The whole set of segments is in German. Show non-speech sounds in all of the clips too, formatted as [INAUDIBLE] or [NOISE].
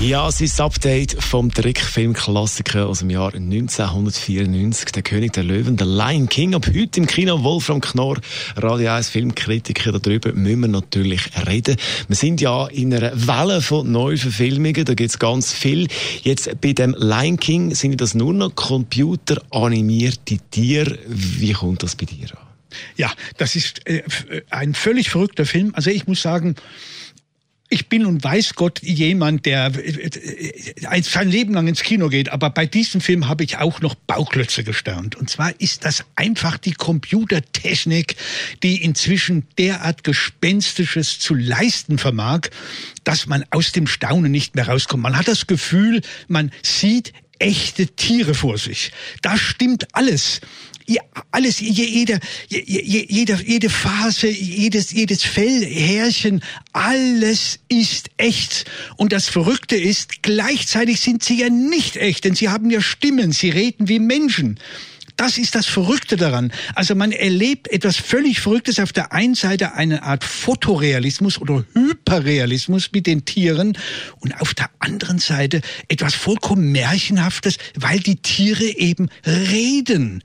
Ja, es ist das Update vom Trickfilmklassiker aus dem Jahr 1994, Der König der Löwen, der Lion King. Ab heute im Kino Wolfram Knorr, Radio 1 Filmkritiker. Darüber müssen wir natürlich reden. Wir sind ja in einer Welle von Neuverfilmungen, da gibt es ganz viel. Jetzt bei dem Lion King sind das nur noch computeranimierte Tiere. Wie kommt das bei dir an? Ja, das ist äh, ein völlig verrückter Film. Also ich muss sagen, ich bin und weiß Gott jemand, der äh, sein Leben lang ins Kino geht, aber bei diesem Film habe ich auch noch Bauklötze gestaunt. Und zwar ist das einfach die Computertechnik, die inzwischen derart Gespenstisches zu leisten vermag, dass man aus dem Staunen nicht mehr rauskommt. Man hat das Gefühl, man sieht echte Tiere vor sich. Da stimmt alles ja, alles, jede, jede, jede Phase, jedes, jedes Fell, Härchen, alles ist echt. Und das Verrückte ist, gleichzeitig sind sie ja nicht echt, denn sie haben ja Stimmen, sie reden wie Menschen. Das ist das Verrückte daran. Also man erlebt etwas völlig Verrücktes. Auf der einen Seite eine Art Fotorealismus oder Hyperrealismus mit den Tieren und auf der anderen Seite etwas vollkommen Märchenhaftes, weil die Tiere eben reden.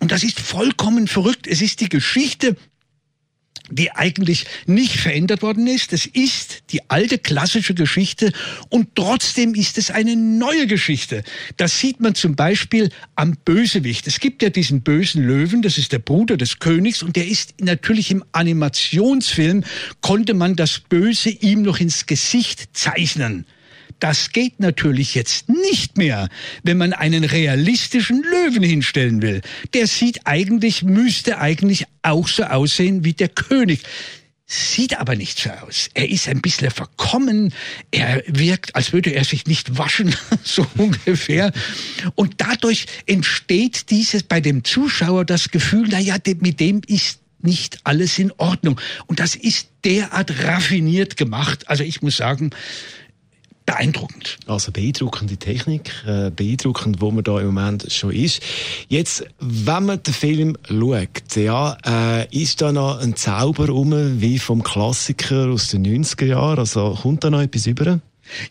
Und das ist vollkommen verrückt. Es ist die Geschichte die eigentlich nicht verändert worden ist. Es ist die alte klassische Geschichte und trotzdem ist es eine neue Geschichte. Das sieht man zum Beispiel am Bösewicht. Es gibt ja diesen bösen Löwen, das ist der Bruder des Königs und der ist natürlich im Animationsfilm, konnte man das Böse ihm noch ins Gesicht zeichnen. Das geht natürlich jetzt nicht mehr, wenn man einen realistischen Löwen hinstellen will. Der sieht eigentlich, müsste eigentlich auch so aussehen wie der König sieht aber nicht so aus. Er ist ein bisschen verkommen, er wirkt, als würde er sich nicht waschen, [LAUGHS] so ungefähr. Und dadurch entsteht dieses bei dem Zuschauer das Gefühl, na ja, mit dem ist nicht alles in Ordnung. Und das ist derart raffiniert gemacht. Also ich muss sagen, beeindruckend. Also beeindruckende Technik, äh, beeindruckend, wo man da im Moment schon ist. Jetzt, wenn man den Film schaut, ja, äh, ist da noch ein Zauber rum, wie vom Klassiker aus den 90er Jahren? Also kommt da noch etwas über?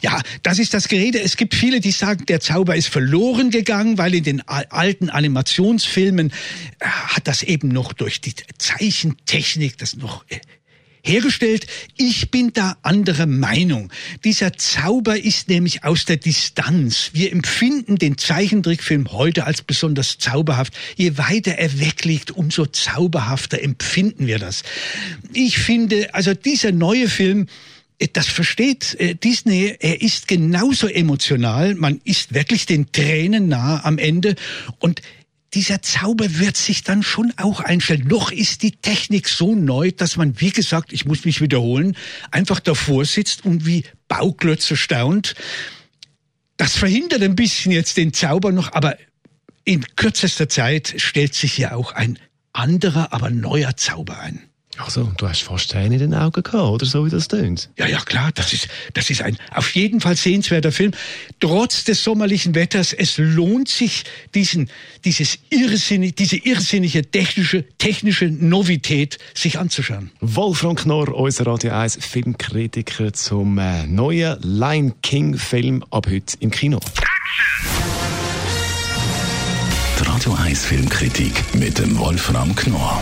Ja, das ist das Gerede. Es gibt viele, die sagen, der Zauber ist verloren gegangen, weil in den alten Animationsfilmen äh, hat das eben noch durch die Zeichentechnik das noch äh, hergestellt. Ich bin da anderer Meinung. Dieser Zauber ist nämlich aus der Distanz. Wir empfinden den Zeichentrickfilm heute als besonders zauberhaft. Je weiter er wegliegt, umso zauberhafter empfinden wir das. Ich finde, also dieser neue Film, das versteht äh, Disney, er ist genauso emotional, man ist wirklich den Tränen nah am Ende und dieser Zauber wird sich dann schon auch einstellen. Noch ist die Technik so neu, dass man, wie gesagt, ich muss mich wiederholen, einfach davor sitzt und wie Bauklötze staunt. Das verhindert ein bisschen jetzt den Zauber noch, aber in kürzester Zeit stellt sich ja auch ein anderer, aber neuer Zauber ein. Also, du hast fast Tränen in den Augen gehabt, oder so wie das tönt? Ja, ja, klar, das ist, das ist ein auf jeden Fall sehenswerter Film. Trotz des sommerlichen Wetters, es lohnt sich, diesen, dieses irrsinnig, diese irrsinnige technische, technische Novität sich anzuschauen. Wolfram Knorr, unser Radio 1 Filmkritiker zum äh, neuen Lion King Film ab heute im Kino. Die Radio 1 Filmkritik mit dem Wolfram Knorr